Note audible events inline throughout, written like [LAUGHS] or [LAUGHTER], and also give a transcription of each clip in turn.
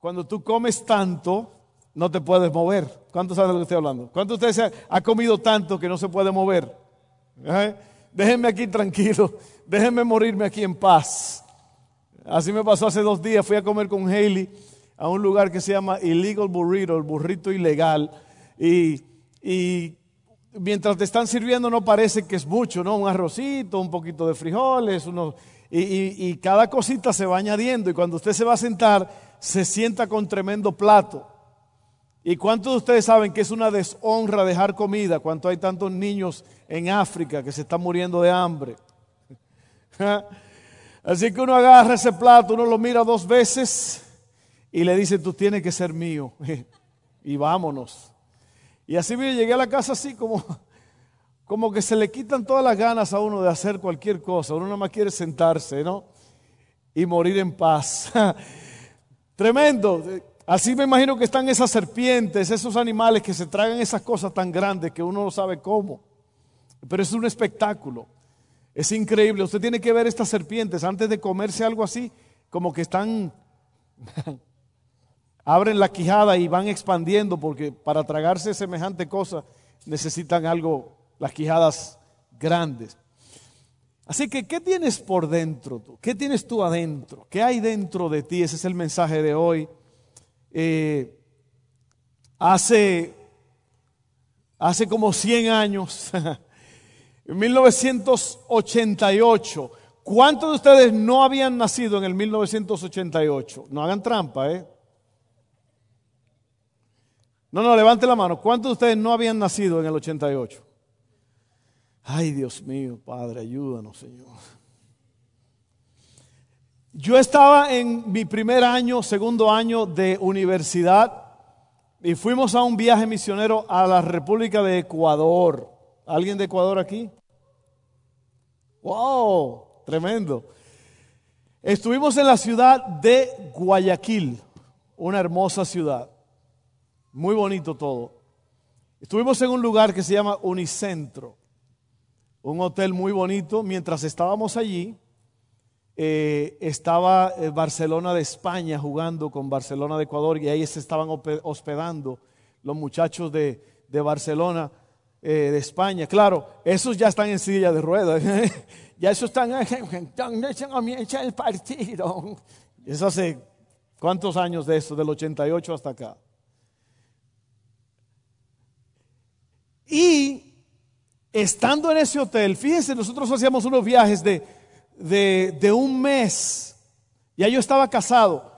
cuando tú comes tanto, no te puedes mover. ¿Cuántos saben de lo que estoy hablando? ¿Cuántos de ustedes ha comido tanto que no se puede mover? ¿Eh? Déjenme aquí tranquilo, [LAUGHS] déjenme morirme aquí en paz. Así me pasó hace dos días, fui a comer con Haley a un lugar que se llama Illegal Burrito, el burrito ilegal. Y, y mientras te están sirviendo no parece que es mucho, ¿no? Un arrocito, un poquito de frijoles, unos, y, y, cada cosita se va añadiendo. Y cuando usted se va a sentar, se sienta con tremendo plato. ¿Y cuántos de ustedes saben que es una deshonra dejar comida cuando hay tantos niños en África que se están muriendo de hambre? [LAUGHS] Así que uno agarra ese plato, uno lo mira dos veces y le dice, tú tienes que ser mío. [LAUGHS] y vámonos. Y así me llegué a la casa así como, [LAUGHS] como que se le quitan todas las ganas a uno de hacer cualquier cosa. Uno nada más quiere sentarse, ¿no? Y morir en paz. Tremendo. Así me imagino que están esas serpientes, esos animales que se tragan esas cosas tan grandes que uno no sabe cómo. Pero es un espectáculo. Es increíble. Usted tiene que ver estas serpientes antes de comerse algo así, como que están [LAUGHS] abren la quijada y van expandiendo porque para tragarse semejante cosa necesitan algo, las quijadas grandes. Así que, ¿qué tienes por dentro tú? ¿Qué tienes tú adentro? ¿Qué hay dentro de ti? Ese es el mensaje de hoy. Eh, hace, hace como 100 años, [LAUGHS] en 1988, ¿cuántos de ustedes no habían nacido en el 1988? No hagan trampa, ¿eh? No, no, levante la mano. ¿Cuántos de ustedes no habían nacido en el 88? Ay, Dios mío, Padre, ayúdanos, Señor. Yo estaba en mi primer año, segundo año de universidad y fuimos a un viaje misionero a la República de Ecuador. ¿Alguien de Ecuador aquí? ¡Wow! Tremendo. Estuvimos en la ciudad de Guayaquil, una hermosa ciudad. Muy bonito todo. Estuvimos en un lugar que se llama Unicentro, un hotel muy bonito. Mientras estábamos allí, eh, estaba eh, Barcelona de España jugando con Barcelona de Ecuador y ahí se estaban hospedando los muchachos de, Barcelona eh, de España. Claro, esos ya están en silla de ruedas. [LAUGHS] ya esos están [LAUGHS] en el partido. [LAUGHS] Eso hace cuántos años de eso, del 88 hasta acá. Y estando en ese hotel, fíjense, nosotros hacíamos unos viajes de, de, un mes. Ya yo estaba casado.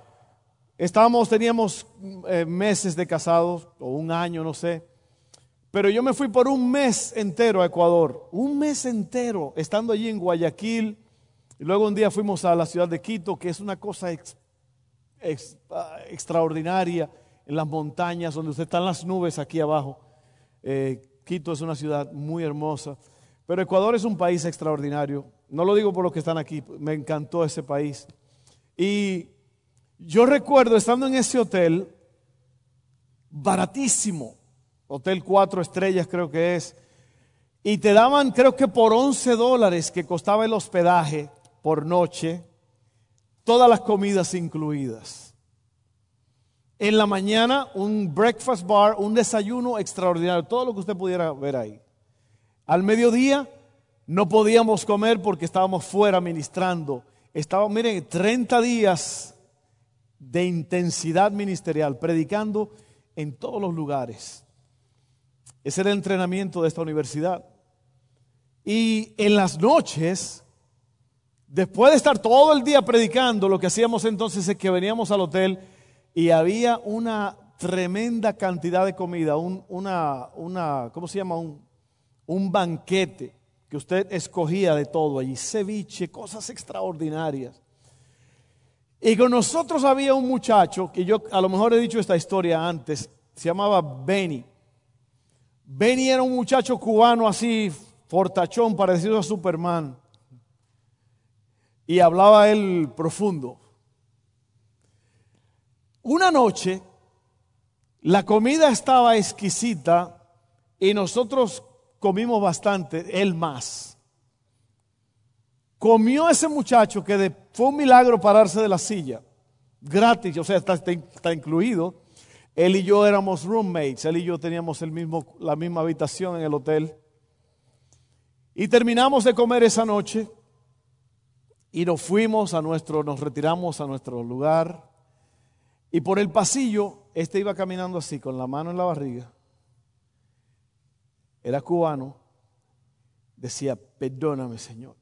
Estábamos, teníamos eh, meses de casados, o un año, no sé. Pero yo me fui por un mes entero a Ecuador. Un mes entero, estando allí en Guayaquil. Y luego un día fuimos a la ciudad de Quito, que es una cosa ah, extraordinaria, en las montañas, donde usted está en las nubes aquí abajo. Eh, Quito es una ciudad muy hermosa, pero Ecuador es un país extraordinario. No lo digo por los que están aquí, me encantó ese país. Y yo recuerdo estando en ese hotel, baratísimo, hotel cuatro estrellas creo que es, y te daban creo que por 11 dólares que costaba el hospedaje por noche, todas las comidas incluidas. En la mañana un breakfast bar, un desayuno extraordinario, todo lo que usted pudiera ver ahí. Al mediodía no podíamos comer porque estábamos fuera ministrando. Estábamos, miren, 30 días de intensidad ministerial, predicando en todos los lugares. Ese era el entrenamiento de esta universidad. Y en las noches, después de estar todo el día predicando, lo que hacíamos entonces es que veníamos al hotel y había una tremenda cantidad de comida, un, una, una, ¿cómo se llama? Un, un banquete que usted escogía de todo allí, ceviche, cosas extraordinarias. Y con nosotros había un muchacho, que yo a lo mejor he dicho esta historia antes, se llamaba Benny. Benny era un muchacho cubano así, fortachón, parecido a Superman. Y hablaba él profundo. Una noche, la comida estaba exquisita y nosotros comimos bastante, él más. Comió ese muchacho que fue un milagro pararse de la silla. gratis, o sea, está, está, incluido. Él y yo éramos roommates, él y yo teníamos el mismo, la misma habitación en el hotel. Y terminamos de comer esa noche y nos fuimos a nuestro, nos retiramos a nuestro lugar. Y por el pasillo, este iba caminando así, con la mano en la barriga. Era cubano. Decía, perdóname, Señor.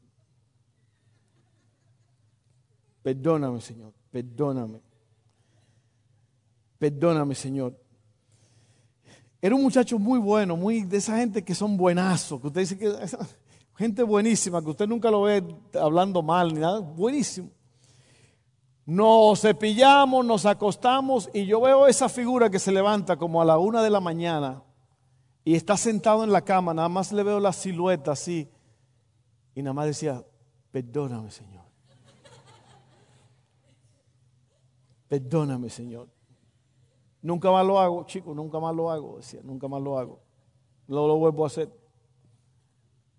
Perdóname, Señor. Perdóname. Perdóname, Señor. Era un muchacho muy bueno, muy de esa gente que son buenazos, que usted dice que gente buenísima, que usted nunca lo ve hablando mal ni nada, buenísimo. Nos cepillamos, nos acostamos y yo veo esa figura que se levanta como a la una de la mañana y está sentado en la cama, nada más le veo la silueta así y nada más decía, perdóname Señor. Perdóname Señor. Nunca más lo hago, chicos, nunca más lo hago, decía, nunca más lo hago. No lo vuelvo a hacer.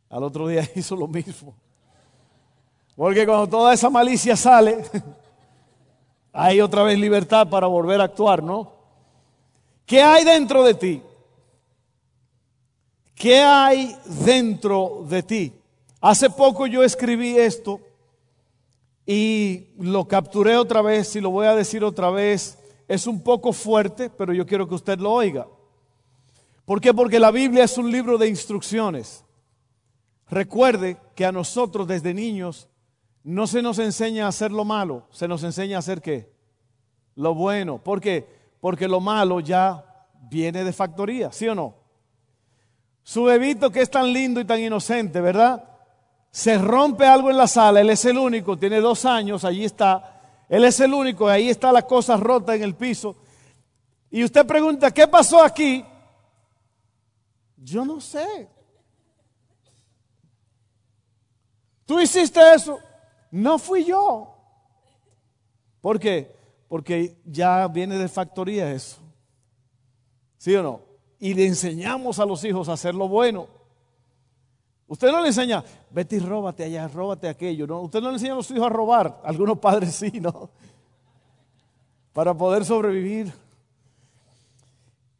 Al otro día [LAUGHS] hizo lo mismo. Porque cuando toda esa malicia sale, [LAUGHS] hay otra vez libertad para volver a actuar, ¿no? ¿Qué hay dentro de ti? ¿Qué hay dentro de ti? Hace poco yo escribí esto y lo capturé otra vez y lo voy a decir otra vez. Es un poco fuerte, pero yo quiero que usted lo oiga. ¿Por qué? Porque la Biblia es un libro de instrucciones. Recuerde que a nosotros desde niños no se nos enseña a hacer lo malo, se nos enseña a hacer qué? Lo bueno. ¿Por qué? Porque lo malo ya viene de factoría, ¿sí o no? Su bebito que es tan lindo y tan inocente, ¿verdad? Se rompe algo en la sala, él es el único, tiene dos años, allí está, él es el único, ahí está la cosa rota en el piso. Y usted pregunta, ¿qué pasó aquí? Yo no sé. ¿Tú hiciste eso? No fui yo. ¿Por qué? Porque ya viene de factoría eso. ¿Sí o no? Y le enseñamos a los hijos a hacer lo bueno. Usted no le enseña, vete y róbate allá, róbate aquello. ¿no? Usted no le enseña a los hijos a robar. Algunos [LAUGHS] padres sí, ¿no? Para poder sobrevivir.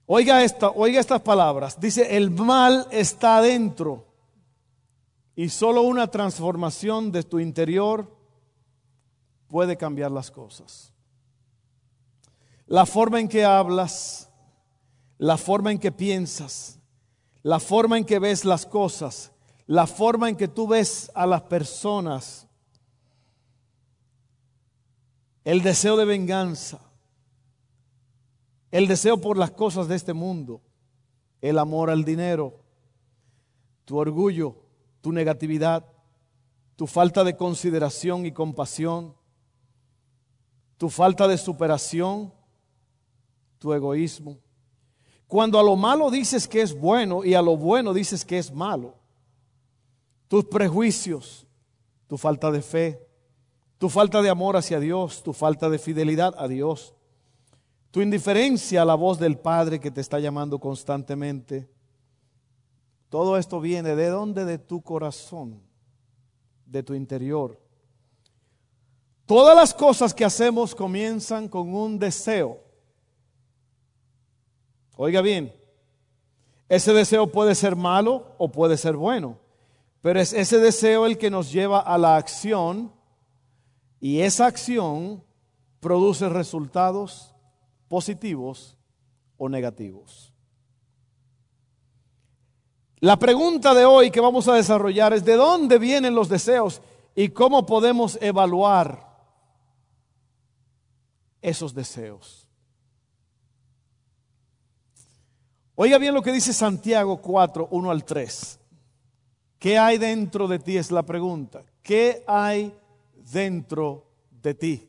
Oiga, esta, oiga estas palabras. Dice, el mal está adentro y solo una transformación de tu interior puede cambiar las cosas. La forma en que hablas, la forma en que piensas, la forma en que ves las cosas, la forma en que tú ves a las personas, el deseo de venganza, el deseo por las cosas de este mundo, el amor al dinero, tu orgullo, tu negatividad, tu falta de consideración y compasión, tu falta de superación, tu egoísmo. Cuando a lo malo dices que es bueno y a lo bueno dices que es malo, tus prejuicios, tu falta de fe, tu falta de amor hacia Dios, tu falta de fidelidad a Dios, tu indiferencia a la voz del Padre que te está llamando constantemente, todo esto viene de dónde? De tu corazón, de tu interior. Todas las cosas que hacemos comienzan con un deseo. Oiga bien, ese deseo puede ser malo o puede ser bueno, pero es ese deseo el que nos lleva a la acción y esa acción produce resultados positivos o negativos. La pregunta de hoy que vamos a desarrollar es de dónde vienen los deseos y cómo podemos evaluar esos deseos. Oiga bien lo que dice Santiago 4, 1 al 3. ¿Qué hay dentro de ti? Es la pregunta. ¿Qué hay dentro de ti?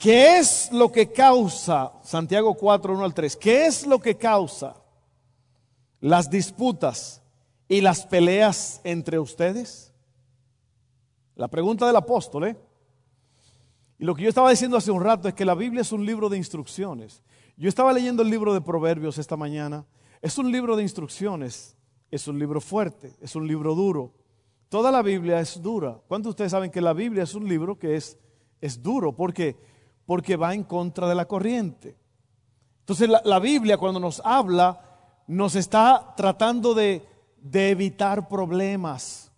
¿Qué es lo que causa, Santiago 4, 1 al 3, qué es lo que causa las disputas y las peleas entre ustedes? La pregunta del apóstol, ¿eh? Y lo que yo estaba diciendo hace un rato es que la Biblia es un libro de instrucciones. Yo estaba leyendo el libro de Proverbios esta mañana. Es un libro de instrucciones, es un libro fuerte, es un libro duro. Toda la Biblia es dura. ¿Cuántos de ustedes saben que la Biblia es un libro que es, es duro? Porque, porque va en contra de la corriente. Entonces la, Biblia cuando nos habla nos está tratando de, de evitar problemas.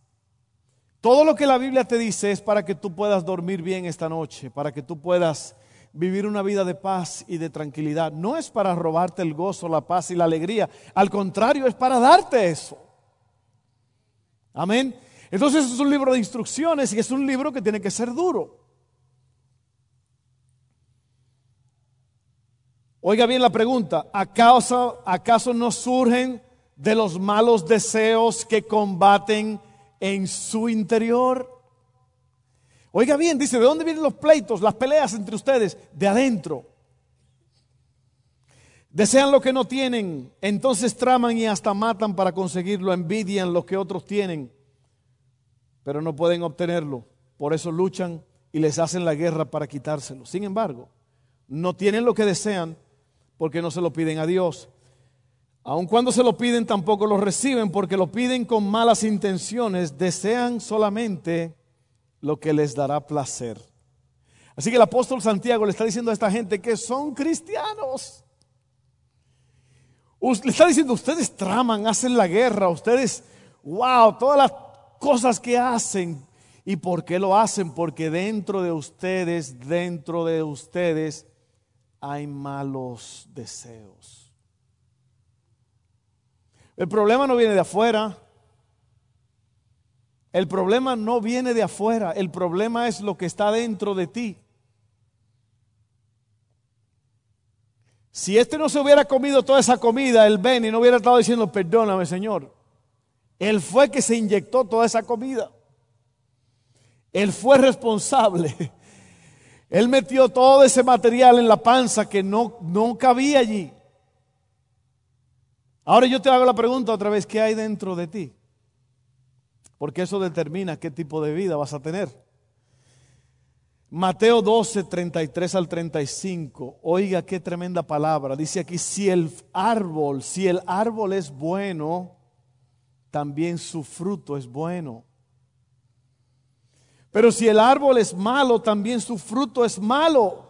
Todo lo que la Biblia te dice es para que tú puedas dormir bien esta noche, para que tú puedas vivir una vida de paz y de tranquilidad. No es para robarte el gozo, la paz y la alegría. Al contrario, es para darte eso. Amén. Entonces es un libro de instrucciones y es un libro que tiene que ser duro. Oiga bien la pregunta, ¿acaso, acaso no surgen de los malos deseos que combaten en su interior? Oiga bien, dice, ¿de dónde vienen los pleitos, las peleas entre ustedes? De adentro. Desean lo que no tienen, entonces traman y hasta matan para conseguirlo, envidian lo que otros tienen pero no pueden obtenerlo. Por eso luchan y les hacen la guerra para quitárselo. Sin embargo, no tienen lo que desean porque no se lo piden a Dios. Aun cuando se lo piden, tampoco lo reciben porque lo piden con malas intenciones. Desean solamente lo que les dará placer. Así que el apóstol Santiago le está diciendo a esta gente que son cristianos. Le está diciendo, ustedes traman, hacen la guerra, ustedes, wow, todas las cosas que hacen. ¿Y por qué lo hacen? Porque dentro de ustedes, dentro de ustedes, hay malos deseos. El problema no viene de afuera. El problema no viene de afuera. El problema es lo que está dentro de ti. Si este no se hubiera comido toda esa comida, el Ben, y no hubiera estado diciendo, perdóname, Señor. Él fue que se inyectó toda esa comida. Él fue responsable. Él metió todo ese material en la panza que no, no cabía allí. Ahora yo te hago la pregunta otra vez, ¿qué hay dentro de ti? Porque eso determina qué tipo de vida vas a tener. Mateo 12, 33 al 35. Oiga qué tremenda palabra. Dice aquí, si el árbol, si el árbol es bueno, también su fruto es bueno. Pero si el árbol es malo, también su fruto es malo.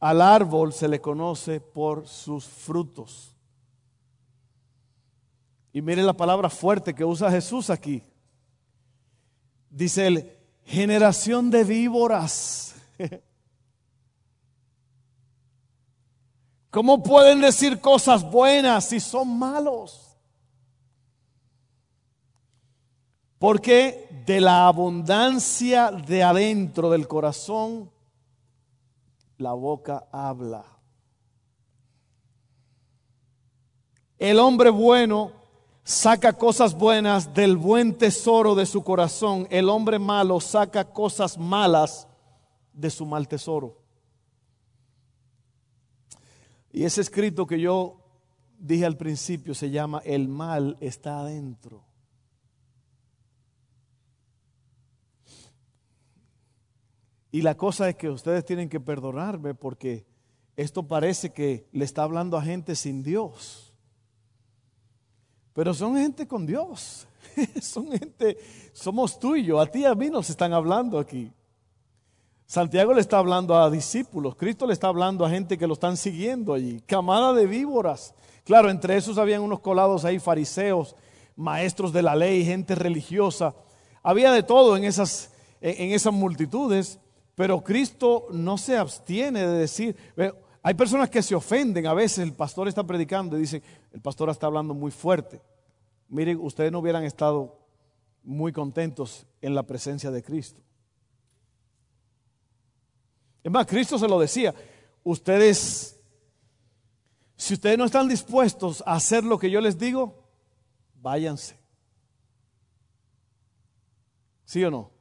Al árbol se le conoce por sus frutos. Y mire la palabra fuerte que usa Jesús aquí. Dice él, generación de víboras. [LAUGHS] ¿Cómo pueden decir cosas buenas si son malos? Porque de la abundancia de adentro del corazón, la boca habla. El hombre bueno saca cosas buenas del buen tesoro de su corazón. El hombre malo saca cosas malas de su mal tesoro. Y ese escrito que yo dije al principio se llama El mal está adentro. Y la cosa es que ustedes tienen que perdonarme porque esto parece que le está hablando a gente sin Dios. Pero son gente con Dios. [LAUGHS] son gente, somos tú. A ti y a mí nos están hablando aquí. Santiago le está hablando a discípulos. Cristo le está hablando a gente que lo están siguiendo allí. Camada de víboras. Claro, entre esos habían unos colados ahí, fariseos, maestros de la ley, gente religiosa. Había de todo en esas, en esas multitudes. Pero Cristo no se abstiene de decir, hay personas que se ofenden, a veces el pastor está predicando y dice, el pastor está hablando muy fuerte. Miren, ustedes no hubieran estado muy contentos en la presencia de Cristo. Es más, Cristo se lo decía, ustedes, si ustedes no están dispuestos a hacer lo que yo les digo, váyanse. ¿Sí o no?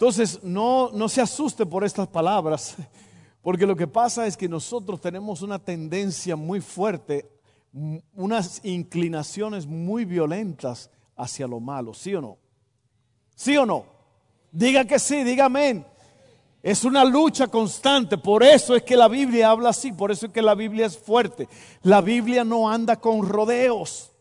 Entonces, no, no se asuste por estas palabras, [LAUGHS] porque lo que pasa es que nosotros tenemos una tendencia muy fuerte, unas inclinaciones muy violentas hacia lo malo, ¿sí o no? ¿Sí o no? Diga que sí, diga amén. Es una lucha constante, por eso es que la Biblia habla así, por eso es que la Biblia es fuerte. La Biblia no anda con rodeos.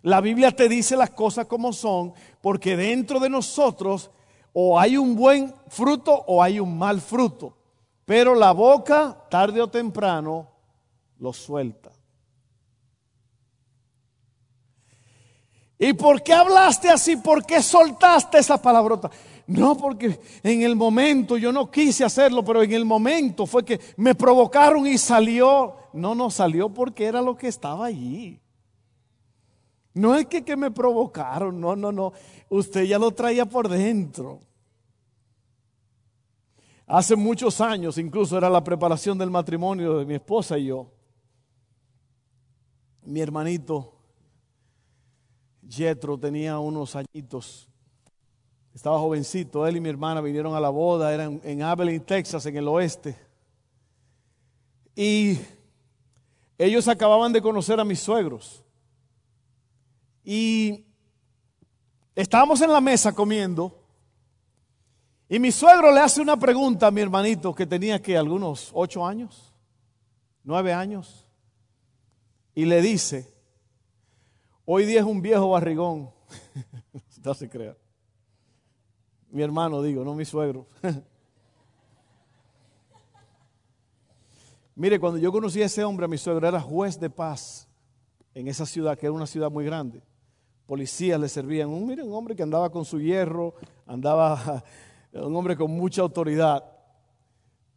La Biblia te dice las cosas como son, porque dentro de nosotros o hay un buen fruto o hay un mal fruto. Pero la boca, tarde o temprano, lo suelta. ¿Y por qué hablaste así? ¿Por qué soltaste esa palabrota? No, porque en el momento yo no quise hacerlo, pero en el momento fue que me provocaron y salió. No, no salió porque era lo que estaba allí. No es que, que me provocaron, no, no, no. Usted ya lo traía por dentro. Hace muchos años, incluso era la preparación del matrimonio de mi esposa y yo. Mi hermanito Jetro tenía unos añitos. Estaba jovencito. Él y mi hermana vinieron a la boda. Eran en Abilene, Texas, en el oeste. Y ellos acababan de conocer a mis suegros. Y estábamos en la mesa comiendo. Y mi suegro le hace una pregunta a mi hermanito que tenía que algunos ocho años, nueve años. Y le dice, Hoy día es un viejo barrigón. [LAUGHS] no se crea. Mi hermano, digo, no mi suegro. [LAUGHS] Mire, cuando yo conocí a ese hombre, a mi suegro era juez de paz en esa ciudad, que era una ciudad muy grande. Policías le servían. Un, mire, un hombre que andaba con su hierro, andaba, [LAUGHS] un hombre con mucha autoridad.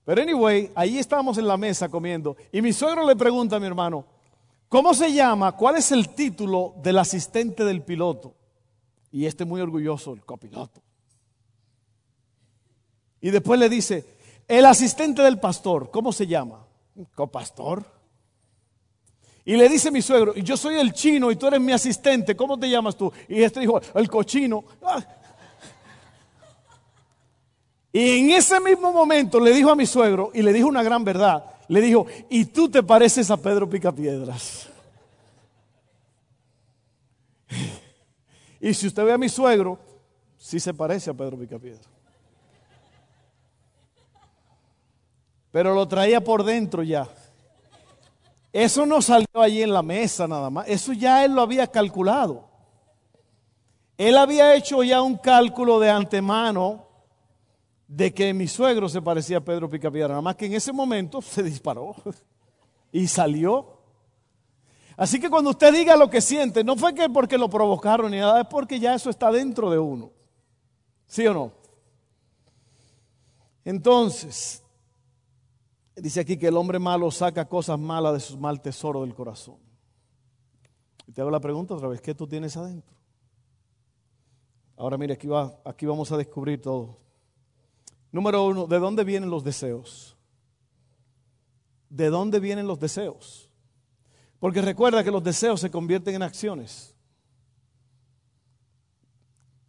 Pero anyway, ahí estábamos en la mesa comiendo. Y mi suegro le pregunta a mi hermano, ¿Cómo se llama? ¿Cuál es el título del asistente del piloto? Y este muy orgulloso, el copiloto. Y después le dice, el asistente del pastor, ¿cómo se llama? Copastor. Y le dice mi suegro, y yo soy el chino y tú eres mi asistente, ¿cómo te llamas tú? Y este dijo, el cochino. Ah. Y en ese mismo momento le dijo a mi suegro, y le dijo una gran verdad, le dijo, y tú te pareces a Pedro Picapiedras. Y si usted ve a mi suegro, sí se parece a Pedro Picapiedras. Pero lo traía por dentro ya. Eso no salió allí en la mesa nada más. Eso ya él lo había calculado. Él había hecho ya un cálculo de antemano de que mi suegro se parecía a Pedro Picapiedra, nada más que en ese momento se disparó [LAUGHS] y salió. Así que cuando usted diga lo que siente, no fue que porque lo provocaron ni nada, es porque ya eso está dentro de uno. ¿Sí o no? Entonces, dice aquí que el hombre malo saca cosas malas de su mal tesoro del corazón. Y te hago la pregunta otra vez, ¿qué tú tienes adentro? Ahora mire, aquí, va, aquí vamos a descubrir todo. Número uno, ¿de dónde vienen los deseos? ¿De dónde vienen los deseos? Porque recuerda que los deseos se convierten en acciones.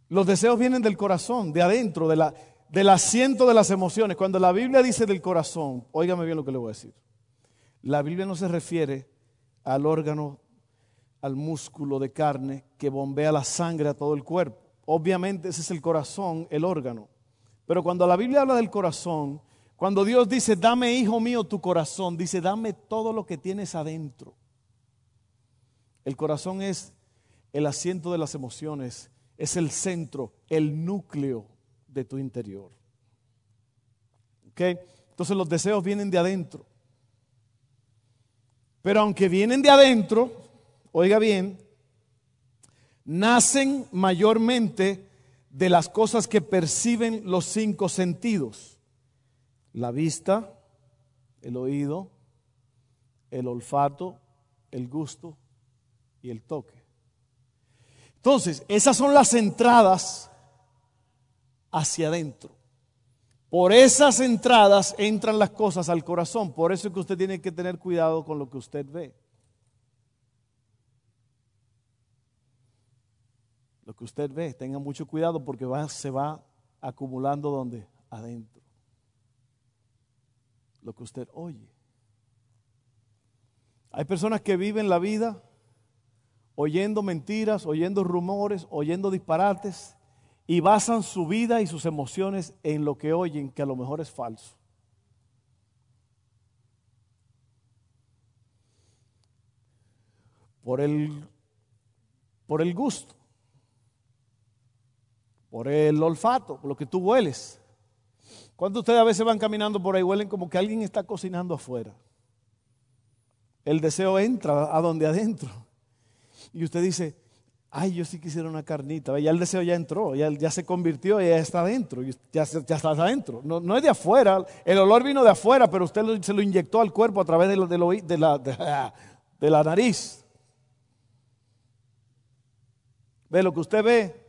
Los deseos vienen del corazón, de adentro, de la, del asiento de las emociones. Cuando la Biblia dice del corazón, óigame bien lo que le voy a decir. La Biblia no se refiere al órgano, al músculo de carne que bombea la sangre a todo el cuerpo. Obviamente ese es el corazón, el órgano. Pero cuando la Biblia habla del corazón, cuando Dios dice, dame, hijo mío, tu corazón, dice, dame todo lo que tienes adentro. El corazón es el asiento de las emociones, es el centro, el núcleo de tu interior. ¿Ok? Entonces los deseos vienen de adentro. Pero aunque vienen de adentro, oiga bien, nacen mayormente de las cosas que perciben los cinco sentidos. La vista, el oído, el olfato, el gusto y el toque. Entonces, esas son las entradas hacia adentro. Por esas entradas entran las cosas al corazón. Por eso es que usted tiene que tener cuidado con lo que usted ve. Lo que usted ve, tenga mucho cuidado porque se va acumulando donde? Adentro. Lo que usted oye. Hay personas que viven la vida oyendo mentiras, oyendo rumores, oyendo disparates y basan su vida y sus emociones en lo que oyen, que a lo mejor es falso. Por el por el gusto, por el olfato, por lo que tú hueles. ¿Cuántos de ustedes a veces van caminando por ahí huelen como que alguien está cocinando afuera? El deseo entra a donde adentro. Y usted dice, ay, yo sí quisiera una carnita. Ya el deseo ya entró, ya, ya se convirtió, ya está adentro, ya, ya está adentro. No, es de afuera, el olor vino de afuera, pero usted se lo inyectó al cuerpo a través [LAUGHS] de, la, nariz. Ve lo que usted ve.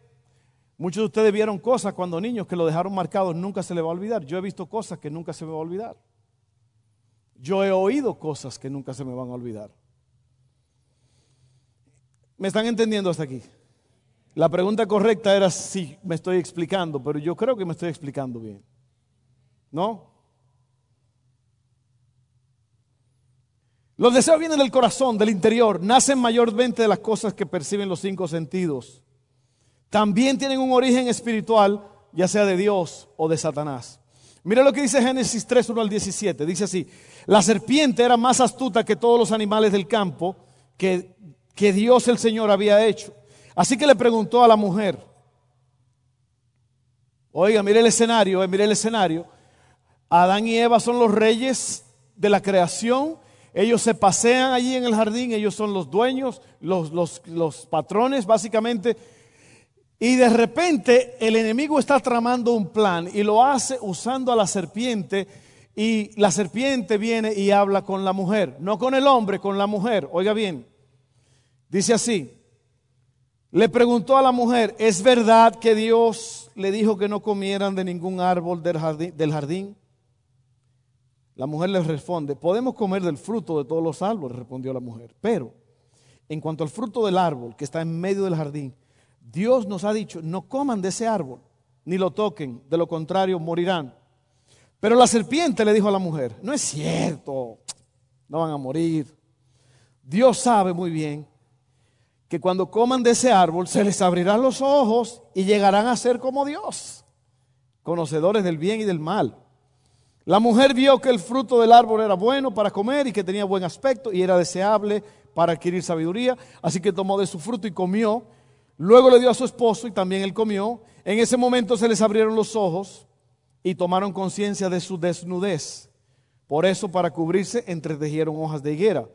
Muchos de ustedes vieron cosas cuando niños que lo dejaron marcado, nunca se le va a olvidar. Yo he visto cosas que nunca se me va a olvidar. Yo he oído cosas que nunca se me van a olvidar. ¿Me están entendiendo hasta aquí? La pregunta correcta era si me estoy explicando, pero yo creo que me estoy explicando bien. ¿No? Los deseos vienen del corazón, del interior, nacen mayormente de las cosas que perciben los cinco sentidos. También tienen un origen espiritual, ya sea de Dios o de Satanás. Mira lo que dice Génesis 3, 1 al 17. Dice así, la serpiente era más astuta que todos los animales del campo que, que Dios el Señor había hecho. Así que le preguntó a la mujer, oiga, mire el escenario, eh, mire el escenario. Adán y Eva son los reyes de la creación ellos se pasean allí en el jardín, ellos son los dueños, los, los, patrones básicamente. Y de repente el enemigo está tramando un plan y lo hace usando a la serpiente y la serpiente viene y habla con la mujer, no con el hombre, con la mujer. Oiga bien, dice así, le preguntó a la mujer, ¿es verdad que Dios le dijo que no comieran de ningún árbol del jardín? La mujer le responde, podemos comer del fruto de todos los árboles, respondió la mujer. Pero en cuanto al fruto del árbol que está en medio del jardín, Dios nos ha dicho, no coman de ese árbol, ni lo toquen, de lo contrario morirán. Pero la serpiente le dijo a la mujer, no es cierto, no van a morir. Dios sabe muy bien que cuando coman de ese árbol se les abrirán los ojos y llegarán a ser como Dios, conocedores del bien y del mal. La mujer vio que el fruto del árbol era bueno para comer y que tenía buen aspecto y era deseable para adquirir sabiduría, así que tomó de su fruto y comió. Luego le dio a su esposo y también él comió. En ese momento se les abrieron los ojos y tomaron conciencia de su desnudez. Por eso para cubrirse entretejieron hojas de higuera.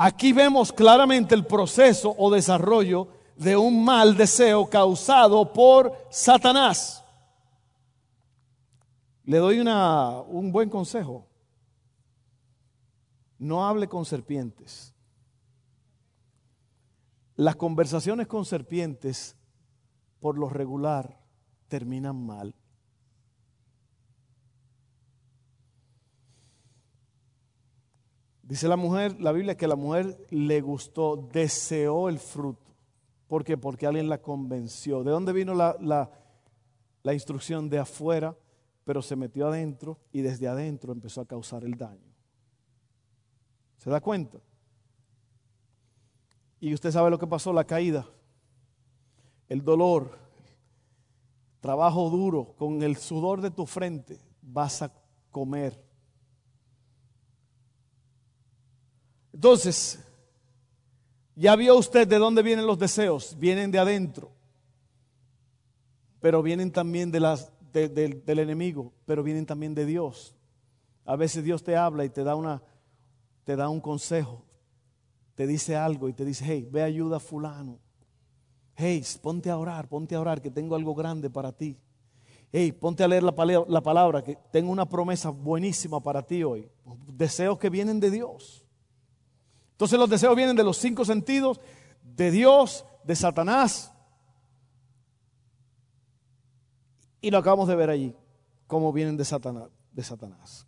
Aquí vemos claramente el proceso o desarrollo de un mal deseo causado por Satanás. Le doy un buen consejo. No hable con serpientes. Las conversaciones con serpientes, por lo regular, terminan mal. Dice la mujer, la Biblia, que la mujer le gustó, deseó el fruto. ¿Por qué? Porque alguien la convenció. ¿De dónde vino la, la, la instrucción? De afuera pero se metió adentro y desde adentro empezó a causar el daño. ¿Se da cuenta? Y usted sabe lo que pasó, la caída, el dolor, trabajo duro, con el sudor de tu frente vas a comer. Entonces, ya vio usted de dónde vienen los deseos, vienen de adentro, pero vienen también de las del enemigo, pero vienen también de Dios. A veces Dios te habla y te da, una, te da un consejo, te dice algo y te dice, hey, ve ayuda a fulano. Hey, ponte a orar, ponte a orar, que tengo algo grande para ti. Hey, ponte a leer la, la palabra, que tengo una promesa buenísima para ti hoy. Deseos que vienen de Dios. Entonces los deseos vienen de los cinco sentidos, de Dios, de Satanás Y lo acabamos de ver allí, cómo vienen de Satanás.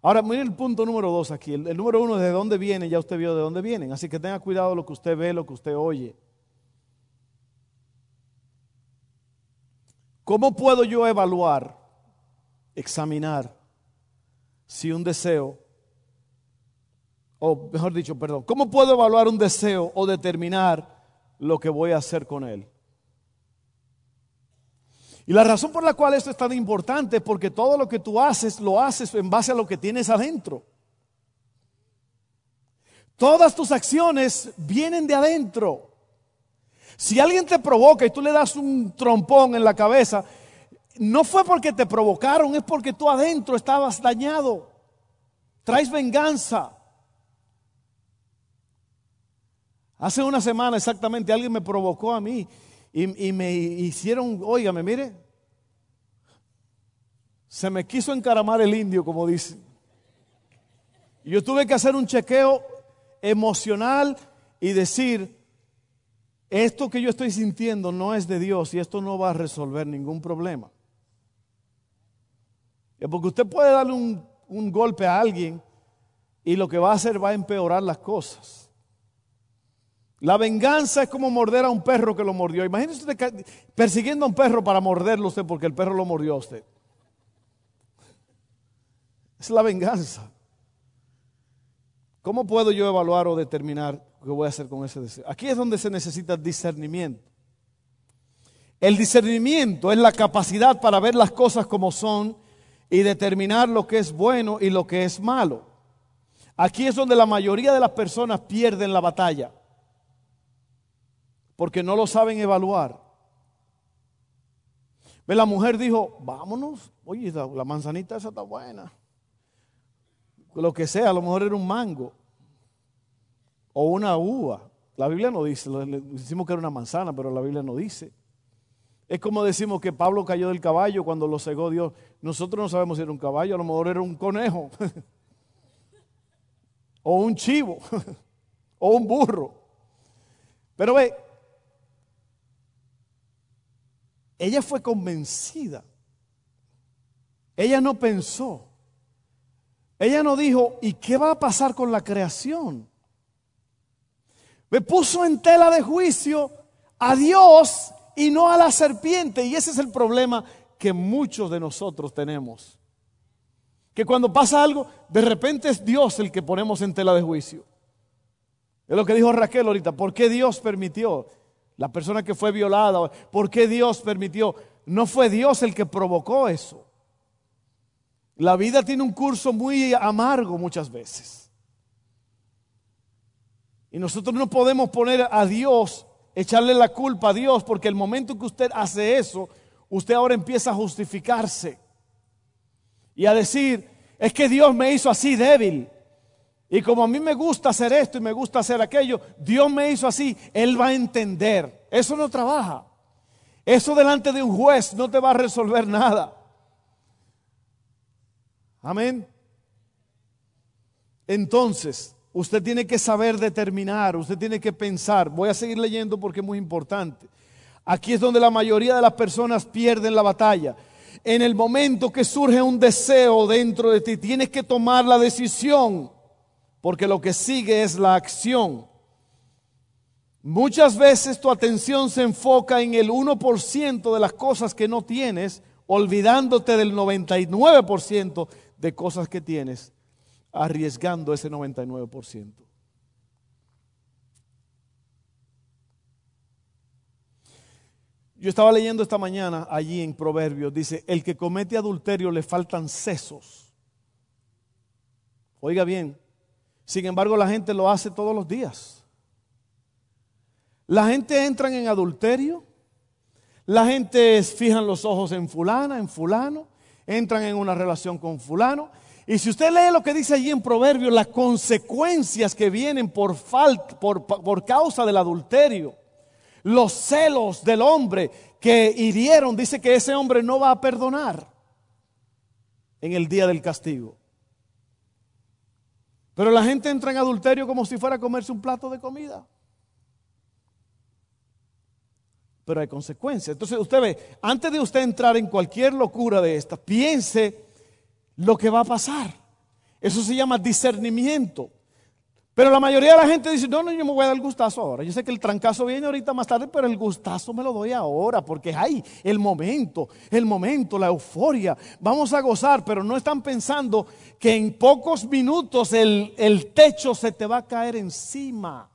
Ahora, miren el punto número dos aquí. El, número uno, de dónde vienen, ya usted vio de dónde vienen. Así que tenga cuidado lo que usted ve, lo que usted oye. ¿Cómo puedo yo evaluar, examinar si un deseo, o mejor dicho, perdón, cómo puedo evaluar un deseo o determinar lo que voy a hacer con él? Y la razón por la cual esto es tan importante es porque todo lo que tú haces lo haces en base a lo que tienes adentro. Todas tus acciones vienen de adentro. Si alguien te provoca y tú le das un trompón en la cabeza, no fue porque te provocaron, es porque tú adentro estabas dañado. Traes venganza. Hace una semana exactamente alguien me provocó a mí y, me hicieron, óigame, mire, se me quiso encaramar el indio, como dice. Yo tuve que hacer un chequeo emocional y decir, esto que yo estoy sintiendo no es de Dios y esto no va a resolver ningún problema. Porque usted puede darle un, un golpe a alguien y lo que va a hacer va a empeorar las cosas. La venganza es como morder a un perro que lo mordió. Imagínese usted persiguiendo a un perro para morderlo usted porque el perro lo mordió a usted. Es la venganza. ¿Cómo puedo yo evaluar o determinar qué voy a hacer con ese deseo? Aquí es donde se necesita discernimiento. El discernimiento es la capacidad para ver las cosas como son y determinar lo que es bueno y lo que es malo. Aquí es donde la mayoría de las personas pierden la batalla porque no lo saben evaluar. Ve, la mujer dijo, vámonos, oye, la manzanita esa está buena. Lo que sea, a lo mejor era un mango o una uva. La Biblia no dice, decimos que era una manzana, pero la Biblia no dice. Es como decimos que Pablo cayó del caballo cuando lo cegó Dios. Nosotros no sabemos si era un caballo, a lo mejor era un conejo, [LAUGHS] o un chivo, [LAUGHS] o un burro. Pero ve, ella fue convencida. Ella no pensó. Ella no dijo, ¿y qué va a pasar con la creación? Me puso en tela de juicio a Dios y no a la serpiente. Y ese es el problema que muchos de nosotros tenemos. Que cuando pasa algo, de repente es Dios el que ponemos en tela de juicio. Es lo que dijo Raquel ahorita. ¿Por qué Dios permitió? La persona que fue violada, ¿por qué Dios permitió? No fue Dios el que provocó eso. La vida tiene un curso muy amargo muchas veces. Y nosotros no podemos poner a Dios, echarle la culpa a Dios, porque el momento que usted hace eso, usted ahora empieza a justificarse y a decir, es que Dios me hizo así débil. Y como a mí me gusta hacer esto y me gusta hacer aquello, Dios me hizo así, Él va a entender. Eso no trabaja. Eso delante de un juez no te va a resolver nada. Amén. Entonces, usted tiene que saber determinar, usted tiene que pensar. Voy a seguir leyendo porque es muy importante. Aquí es donde la mayoría de las personas pierden la batalla. En el momento que surge un deseo dentro de ti, tienes que tomar la decisión porque lo que sigue es la acción. Muchas veces tu atención se enfoca en el 1% de las cosas que no tienes, olvidándote del 99% de cosas que tienes, arriesgando ese 99%. Yo estaba leyendo esta mañana allí en Proverbios, dice, el que comete adulterio le faltan sesos. Oiga bien, sin embargo, la gente lo hace todos los días. La gente entra en adulterio. La gente fijan los ojos en fulana, en fulano. Entran en una relación con fulano. Y si usted lee lo que dice allí en Proverbios, las consecuencias que vienen por, falta, por, por causa del adulterio, los celos del hombre que hirieron, dice que ese hombre no va a perdonar en el día del castigo. Pero la gente entra en adulterio como si fuera a comerse un plato de comida. Pero hay consecuencias. Entonces usted ve, antes de usted entrar en cualquier locura de esta, piense lo que va a pasar. Eso se llama discernimiento. Pero la mayoría de la gente dice, no, no, yo me voy a dar el gustazo ahora. Yo sé que el trancazo viene ahorita más tarde, pero el gustazo me lo doy ahora, porque hay el momento, el momento, la euforia. Vamos a gozar, pero no están pensando que en pocos minutos el, el techo se te va a caer encima.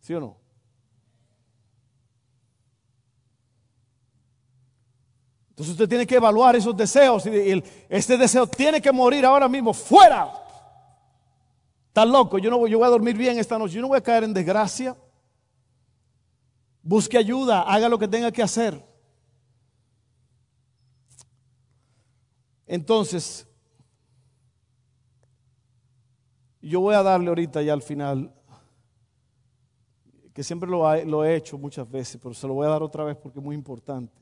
¿Sí o no? Entonces usted tiene que evaluar esos deseos y este deseo tiene que morir ahora mismo, fuera. Estás loco, yo no voy, yo voy a dormir bien esta noche, yo no voy a caer en desgracia. Busque ayuda, haga lo que tenga que hacer. Entonces, yo voy a darle ahorita ya al final, que siempre lo, lo, he hecho muchas veces, pero se lo voy a dar otra vez porque es muy importante.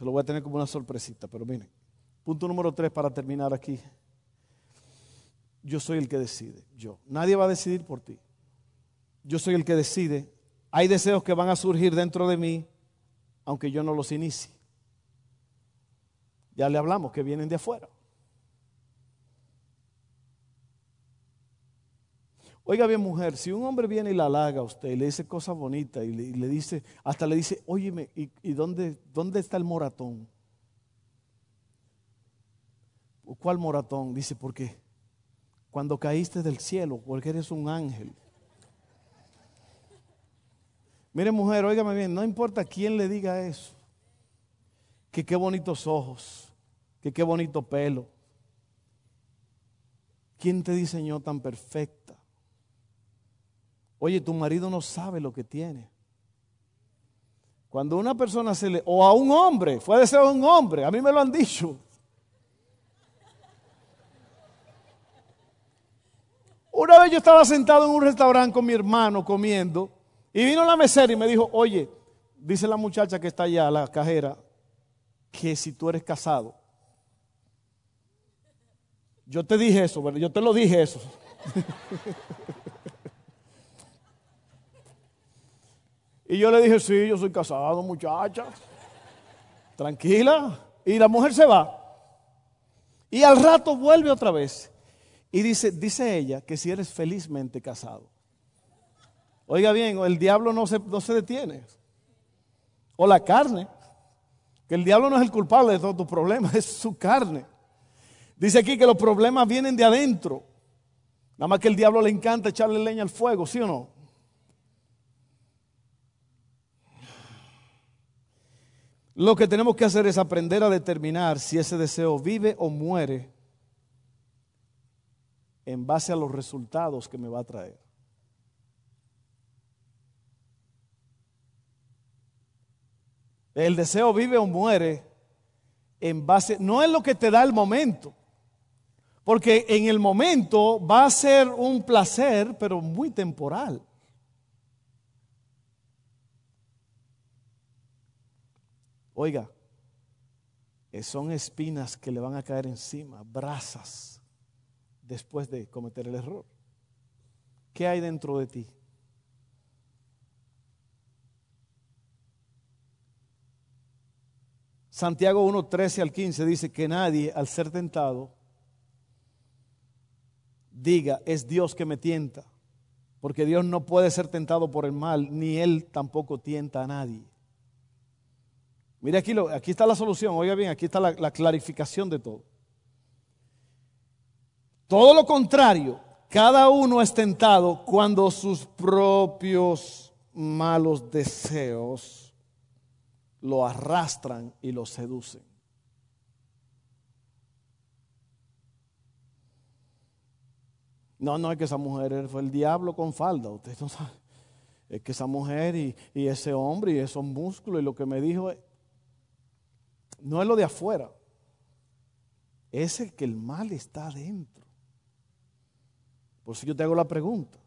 Se lo voy a tener como una sorpresita, pero miren, punto número tres para terminar aquí. Yo soy el que decide, yo. Nadie va a decidir por ti. Yo soy el que decide. Hay deseos que van a surgir dentro de mí, aunque yo no los inicie. Ya le hablamos que vienen de afuera. Oiga bien, mujer, si un hombre viene y la halaga a usted y le dice cosas bonitas y le, dice, hasta le dice, óyeme, ¿y, dónde, dónde está el moratón? ¿Cuál moratón? Dice, porque cuando caíste del cielo, porque eres un ángel. Mire, mujer, óigame bien, no importa quién le diga eso, que qué bonitos ojos, que qué bonito pelo. ¿Quién te diseñó tan perfecta? Oye, tu marido no sabe lo que tiene. Cuando una persona se le, o a un hombre, puede ser un hombre, a mí me lo han dicho. Una vez yo estaba sentado en un restaurante con mi hermano comiendo y vino la mesera y me dijo, oye, dice la muchacha que está allá, la cajera, que si tú eres casado. Yo te dije eso. Yo te lo dije eso. [LAUGHS] y yo le dije, sí, yo soy casado, muchacha. Tranquila. Y la mujer se va. Y al rato vuelve otra vez. Y dice, dice ella que si eres felizmente casado. Oiga bien, el diablo no se, no se detiene. O la carne. Que el diablo no es el culpable de todos tus problemas, [LAUGHS] es su carne. Dice aquí que los problemas vienen de adentro. Nada más que el diablo le encanta echarle leña al fuego, ¿sí o no? Lo que tenemos que hacer es aprender a determinar si ese deseo vive o muere en base a los resultados que me va a traer. El deseo vive o muere en base, no es lo que te da el momento, porque en el momento va a ser un placer, pero muy temporal. Oiga, son espinas que le van a caer encima, brasas, después de cometer el error. ¿Qué hay dentro de ti? Santiago 1, 13 al 15 dice que nadie al ser tentado diga, es Dios que me tienta, porque Dios no puede ser tentado por el mal, ni Él tampoco tienta a nadie. Mire aquí, lo, aquí está la solución, oiga bien, aquí está la, la clarificación de todo. Todo lo contrario, cada uno es tentado cuando sus propios malos deseos lo arrastran y lo seducen. No, no es que esa mujer fue el diablo con falda. Usted no sabe. Es que esa mujer y, ese hombre y esos músculos y lo que me dijo no es lo de afuera. Es el que el mal está adentro. Por eso yo te hago la pregunta.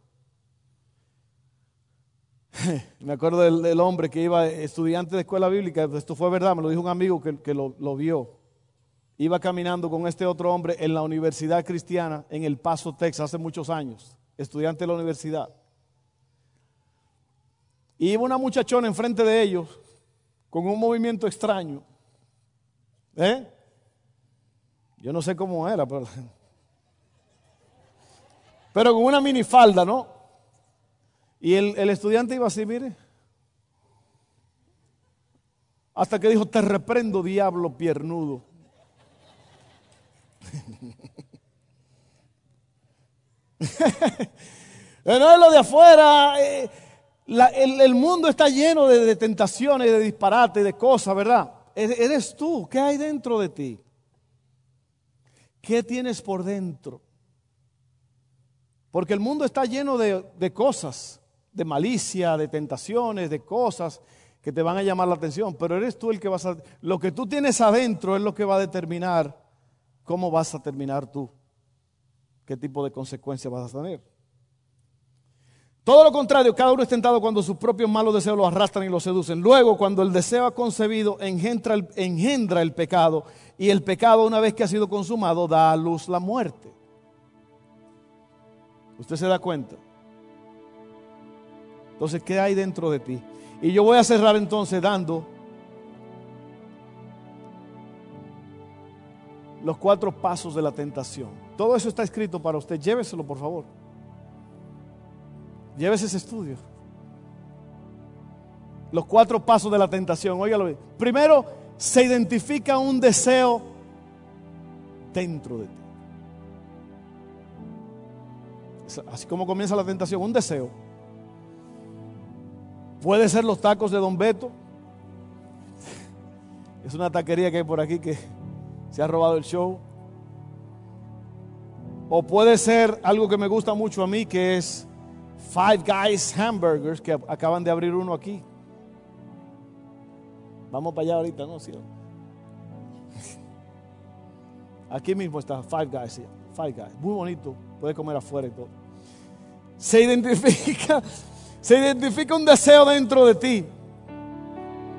[LAUGHS] me acuerdo del, hombre que iba estudiante de escuela bíblica. Esto fue verdad, me lo dijo un amigo que, que lo, lo vio iba caminando con este otro hombre en la Universidad Cristiana en El Paso, Texas, hace muchos años, estudiante de la universidad. Y iba una muchachona enfrente de ellos con un movimiento extraño. ¿Eh? Yo no sé cómo era, pero, pero con una minifalda, ¿no? Y el, el estudiante iba así, mire. Hasta que dijo, te reprendo, diablo piernudo. [LAUGHS] no es lo de afuera. Eh, el, mundo está lleno de, tentaciones, de disparates, de cosas, ¿verdad? Eres tú. ¿Qué hay dentro de ti? ¿Qué tienes por dentro? Porque el mundo está lleno de, de cosas, de malicia, de tentaciones, de cosas que te van a llamar la atención, pero eres tú el que vas a... Lo que tú tienes adentro es lo que va a determinar cómo vas a terminar tú, qué tipo de consecuencias vas a tener. Todo lo contrario, cada uno es tentado cuando sus propios malos deseos lo arrastran y lo seducen. Luego, cuando el deseo ha concebido, engendra el, engendra el pecado y el pecado, una vez que ha sido consumado, da a luz la muerte. ¿Usted se da cuenta? Entonces, ¿qué hay dentro de ti? Y yo voy a cerrar entonces dando los cuatro pasos de la tentación. Todo eso está escrito para usted. Lléveselo, por favor. Llévese ese estudio. Los cuatro pasos de la tentación. Óigalo bien. Primero, se identifica un deseo dentro de ti. Así como comienza la tentación, un deseo. Puede ser los tacos de Don Beto. [LAUGHS] Es una taquería que hay por aquí que se ha robado el show. O puede ser algo que me gusta mucho a mí, que es Five Guys Hamburgers, que acaban de abrir uno aquí. Vamos para allá ahorita, ¿no? [LAUGHS] Aquí mismo está Five Guys, Five Guys. Muy bonito, puede comer afuera y todo. Se identifica [LAUGHS] se identifica un deseo dentro de ti.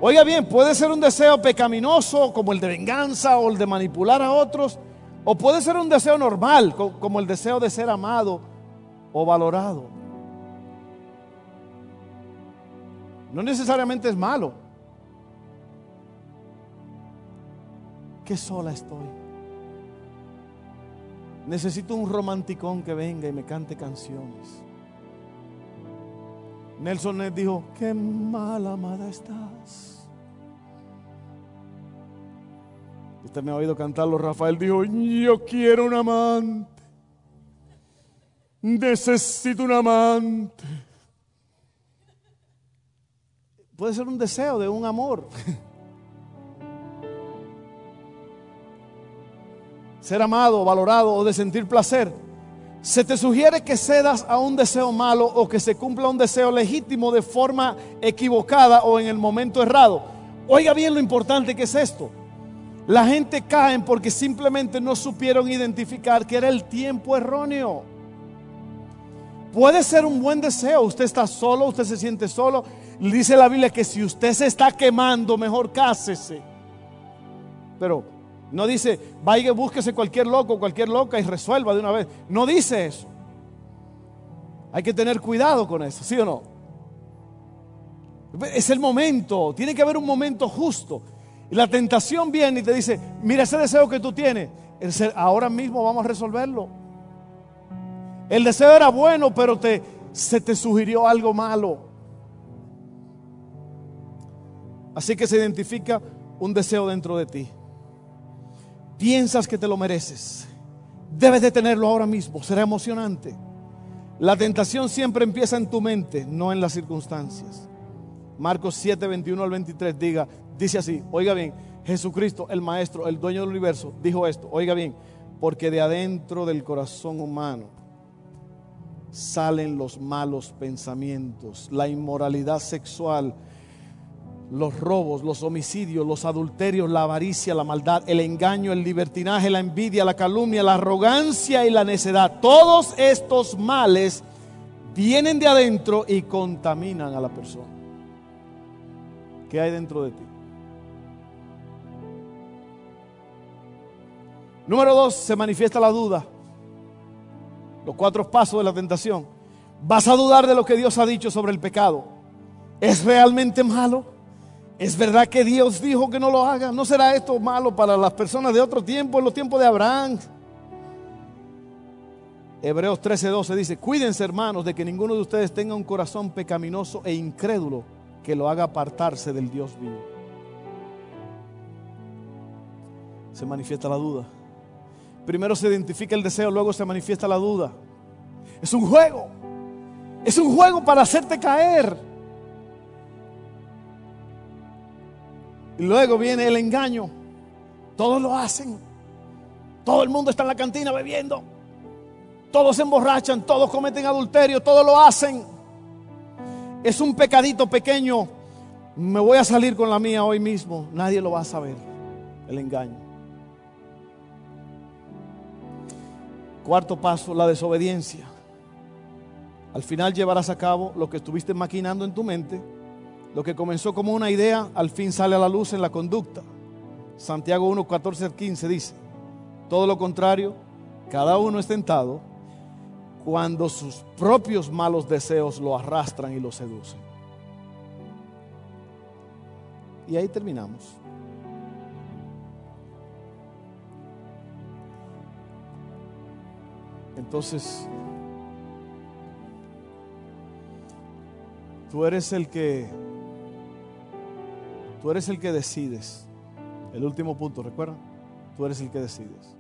Oiga bien, puede ser un deseo pecaminoso como el de venganza o el de manipular a otros, o puede ser un deseo normal como el deseo de ser amado o valorado. No necesariamente es malo. Qué sola estoy. Necesito un romanticón que venga y me cante canciones. Nelson les dijo, qué mal amada estás. Usted me ha oído cantarlo, Rafael dijo, yo quiero un amante. Necesito un amante. Puede ser un deseo de un amor. Ser amado, valorado o de sentir placer se te sugiere que cedas a un deseo malo o que se cumpla un deseo legítimo de forma equivocada o en el momento errado. Oiga bien lo importante que es esto. La gente cae porque simplemente no supieron identificar que era el tiempo erróneo. Puede ser un buen deseo, usted está solo, usted se siente solo. Dice la Biblia que si usted se está quemando, mejor cásese. Pero no dice, vaya búsquese cualquier loco, cualquier loca y resuelva de una vez. No dice eso. Hay que tener cuidado con eso, ¿sí o no? Es el momento, tiene que haber un momento justo. Y la tentación viene y te dice, mira ese deseo que tú tienes, ahora mismo vamos a resolverlo. El deseo era bueno, pero te, se te sugirió algo malo. Así que se identifica un deseo dentro de ti piensas que te lo mereces. Debes de tenerlo ahora mismo, será emocionante. La tentación siempre empieza en tu mente, no en las circunstancias. Marcos 7, 21 al 23 diga, dice así, oiga bien, Jesucristo, el Maestro, el dueño del universo, dijo esto, oiga bien, porque de adentro del corazón humano salen los malos pensamientos, la inmoralidad sexual, los robos, los homicidios, los adulterios, la avaricia, la maldad, el engaño, el libertinaje, la envidia, la calumnia, la arrogancia y la necedad. Todos estos males vienen de adentro y contaminan a la persona. ¿Qué hay dentro de ti? Número dos, se manifiesta la duda. Los cuatro pasos de la tentación. Vas a dudar de lo que Dios ha dicho sobre el pecado. ¿Es realmente malo? ¿Es verdad que Dios dijo que no lo haga? ¿No será esto malo para las personas de otro tiempo, en los tiempos de Abraham? Hebreos 13:12 dice, cuídense hermanos de que ninguno de ustedes tenga un corazón pecaminoso e incrédulo que lo haga apartarse del Dios vivo. Se manifiesta la duda. Primero se identifica el deseo, luego se manifiesta la duda. Es un juego. Es un juego para hacerte caer. Y luego viene el engaño. Todos lo hacen. Todo el mundo está en la cantina bebiendo. todos se emborrachan, todos cometen adulterio, todos lo hacen. Es un pecadito pequeño. Me voy a salir con la mía hoy mismo. Nadie lo va a saber. El engaño. Cuarto paso, la desobediencia. Al final llevarás a cabo lo que estuviste maquinando en tu mente. Lo que comenzó como una idea, al fin sale a la luz en la conducta. Santiago 1, 14 15 dice, todo lo contrario, cada uno es tentado cuando sus propios malos deseos lo arrastran y lo seducen. Y ahí terminamos. Entonces, tú eres el que, tú eres el que decides. El último punto, ¿recuerdan? Tú eres el que decides.